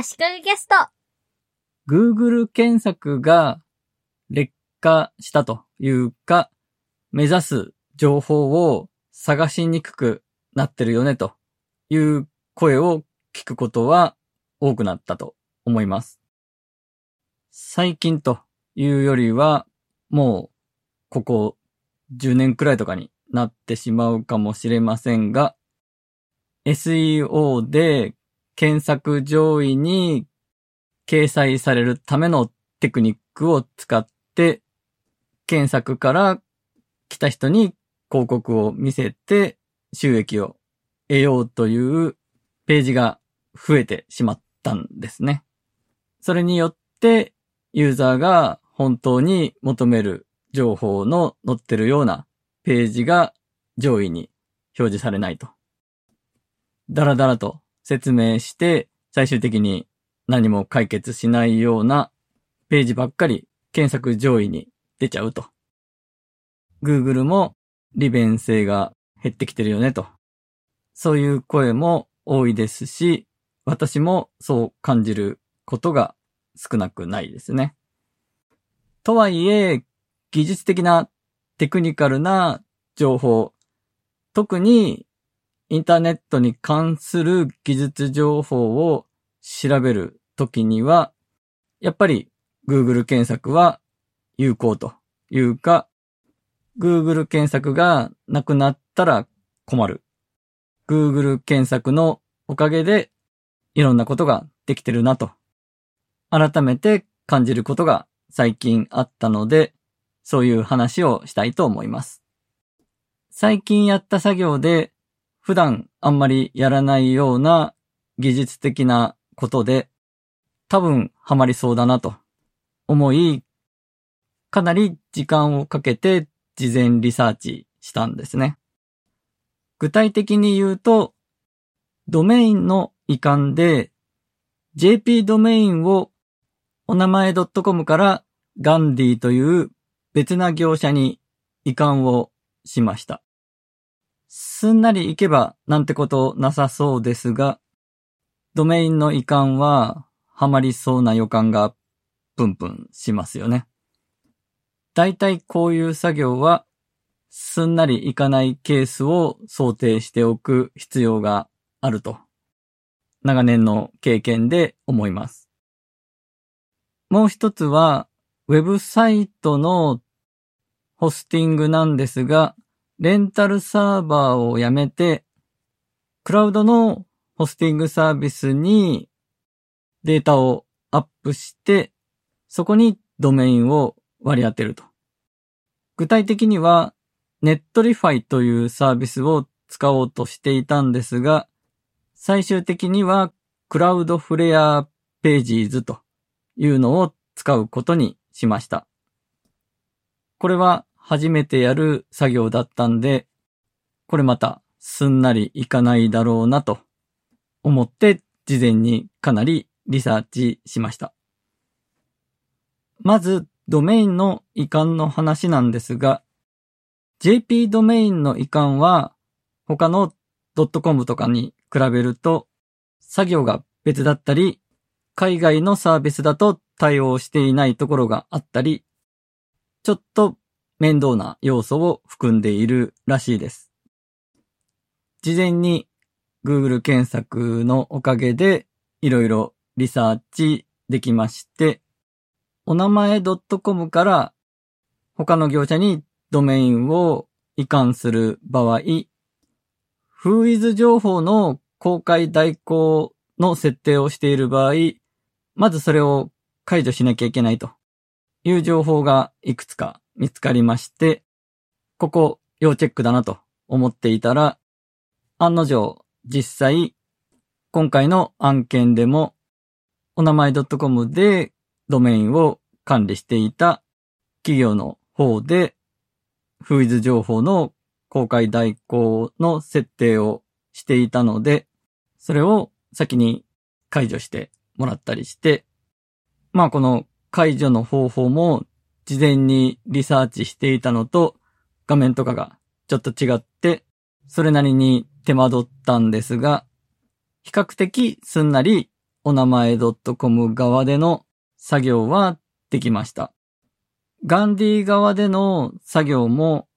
足利ゲスト。Google 検索が劣化したというか、目指す情報を探しにくくなってるよねという声を聞くことは多くなったと思います。最近というよりは、もうここ10年くらいとかになってしまうかもしれませんが、SEO で検索上位に掲載されるためのテクニックを使って、検索から来た人に広告を見せて収益を得ようというページが増えてしまったんですね。それによってユーザーが本当に求める情報の載ってるようなページが上位に表示されないと。だらだらと説明して最終的に何も解決しないようなページばっかり検索上位に出ちゃうと。Google も利便性が減ってきてるよねと。そういう声も多いですし、私もそう感じることが少なくないですね。とはいえ、技術的なテクニカルな情報、特にインターネットに関する技術情報を調べるときには、やっぱり Google 検索は有効というか、Google 検索がなくなったら困る。Google 検索のおかげでいろんなことができてるなと、改めて感じることが最近あったので、そういう話をしたいと思います。最近やった作業で普段あんまりやらないような技術的なことで多分ハマりそうだなと思い、かなり時間をかけて事前リサーチしたんですね。具体的に言うと、ドメインの移管で JP ドメインをお名前 .com からガンディという別な業者に移管をしました。すんなりいけばなんてことなさそうですが、ドメインの移管はハマりそうな予感がプンプンしますよね。だいたいこういう作業はすんなりいかないケースを想定しておく必要があると長年の経験で思います。もう一つはウェブサイトのホスティングなんですが、レンタルサーバーをやめて、クラウドのホスティングサービスにデータをアップして、そこにドメインを割り当てると。具体的には、 Netlify というサービスを使おうとしていたんですが、最終的には Cloudflare Pages というのを使うことにしました。これは初めてやる作業だったんで、これまたすんなりいかないだろうなと思って事前にかなりリサーチしました。まずドメインの移管の話なんですが、JP ドメインの移管は他の .com とかに比べると作業が別だったり、海外のサービスだと対応していないところがあったり、ちょっと面倒な要素を含んでいるらしいです。事前に Google 検索のおかげでいろいろリサーチできまして、お名前 .com から他の業者にドメインを移管する場合、フーイズ情報の公開代行の設定をしている場合、まずそれを解除しなきゃいけないという情報がいくつか見つかりまして、ここ要チェックだなと思っていたら、案の定実際今回の案件でもお名前 .com でドメインを管理していた企業の方で、フーイズ情報の公開代行の設定をしていたので、それを先に解除してもらったりして、まあこの解除の方法も事前にリサーチしていたのと画面とかがちょっと違って、それなりに手間取ったんですが、比較的すんなりお名前 .com 側での作業はできました。ガンディ側での作業も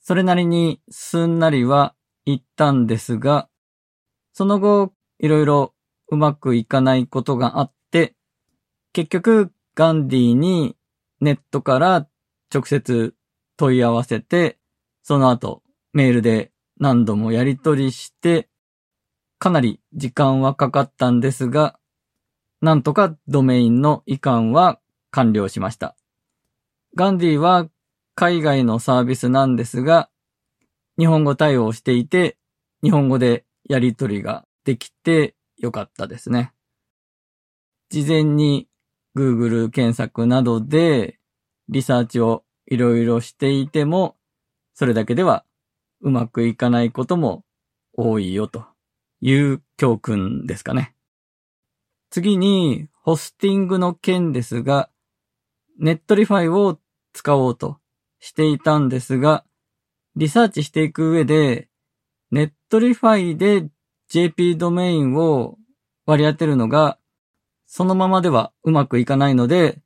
それなりにすんなりは言ったんですが、その後いろいろうまくいかないことがあって、結局ガンディにネットから直接問い合わせて、その後メールで何度もやり取りして、かなり時間はかかったんですが、なんとかドメインの移管は完了しました。ガンディは海外のサービスなんですが、日本語対応していて、日本語でやり取りができてよかったですね。事前に Google 検索などでリサーチをいろいろしていても、それだけではうまくいかないことも多いよという教訓ですかね。次に、ホスティングの件ですが、 Netlify を使おうとしていたんですが、リサーチしていく上で、 Netlify で JP ドメインを割り当てるのが、そのままではうまくいかないので、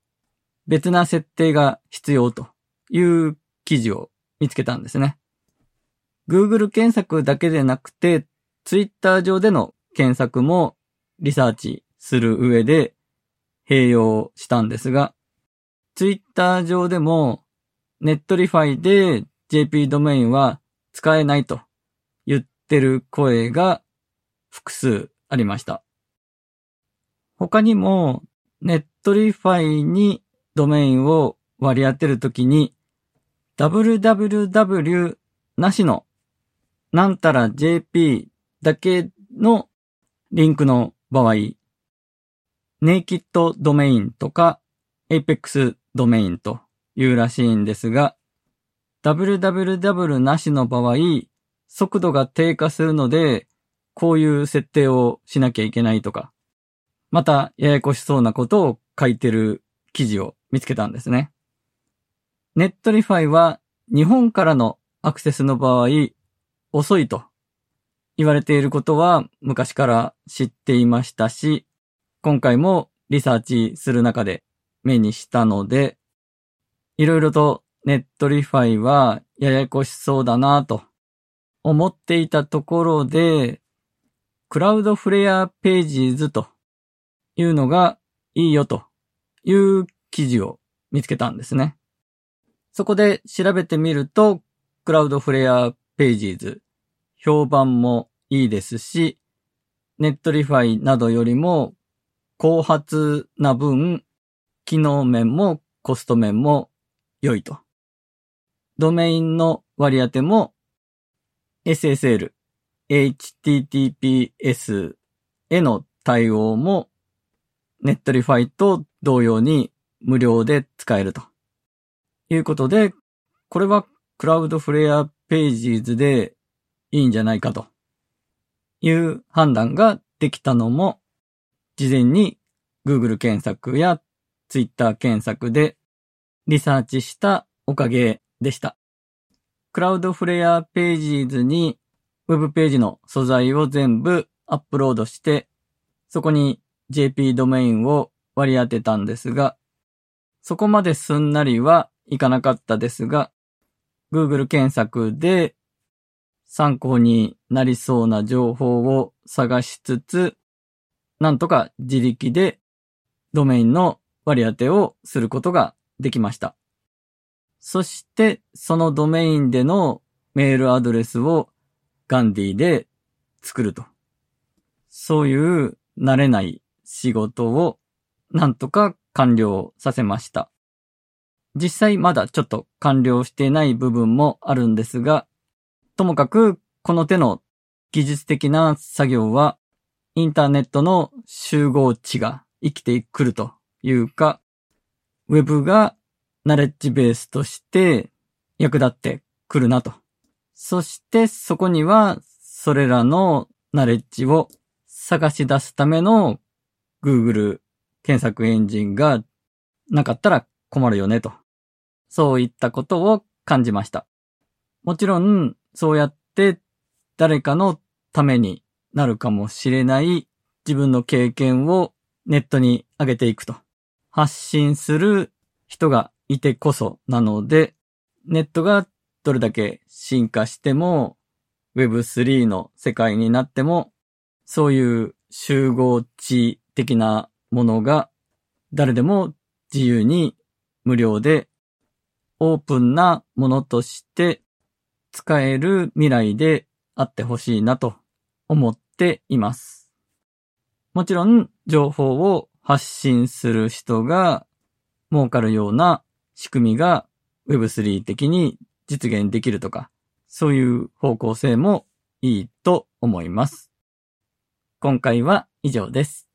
別な設定が必要という記事を見つけたんですね。Google 検索だけでなくて、Twitter 上での検索もリサーチする上で併用したんですが、Twitter 上でも Netlify で JP ドメインは使えないと言ってる声が複数ありました。他にも、 Netlify にドメインを割り当てるときに、www なしのなんたら JP だけのリンクの場合、ネイキッドドメインとか Apex ドメインというらしいんですが、www なしの場合、速度が低下するので、こういう設定をしなきゃいけないとか、またややこしそうなことを書いてる記事を見つけたんですね。 Netlify は日本からのアクセスの場合、遅いと言われていることは昔から知っていましたし、今回もリサーチする中で目にしたので、いろいろと Netlify はややこしそうだなと思っていたところで、 Cloudflare Pages というのがいいよという記事を見つけたんですね。そこで調べてみると、 Cloudflare Pages、評判もいいですし、Netlify などよりも後発な分、機能面もコスト面も良いと。ドメインの割り当ても SSL HTTPS への対応も Netlify と同様に無料で使えるということで、これは Cloudflare Pages でいいんじゃないかという判断ができたのも事前に Google 検索や Twitter 検索でリサーチしたおかげでした。クラウドフレアページズにウェブページの素材を全部アップロードして、そこに JP ドメインを割り当てたんですが、そこまですんなりはいかなかったですが、Google 検索で参考になりそうな情報を探しつつ、なんとか自力でドメインの割り当てをすることができました。そしてそのドメインでのメールアドレスをガンディで作ると。そういう慣れない仕事をなんとか完了させました。実際まだちょっと完了していない部分もあるんですが、ともかくこの手の技術的な作業はインターネットの集合値が生きてくるというか、ウェブがナレッジベースとして役立ってくるなとそしてそこにはそれらのナレッジを探し出すための Google 検索エンジンがなかったら困るよねと。そういったことを感じました。もちろん、そうやって誰かのためになるかもしれない自分の経験をネットに上げていくと。発信する人がいてこそなので、ネットがどれだけ進化しても、Web3 の世界になっても、そういう集合値的なものが誰でも自由に無料でオープンなものとして使える未来であってほしいなと思っています。もちろん情報を発信する人が儲かるような仕組みが Web3 的に実現できるとか、そういう方向性もいいと思います。今回は以上です。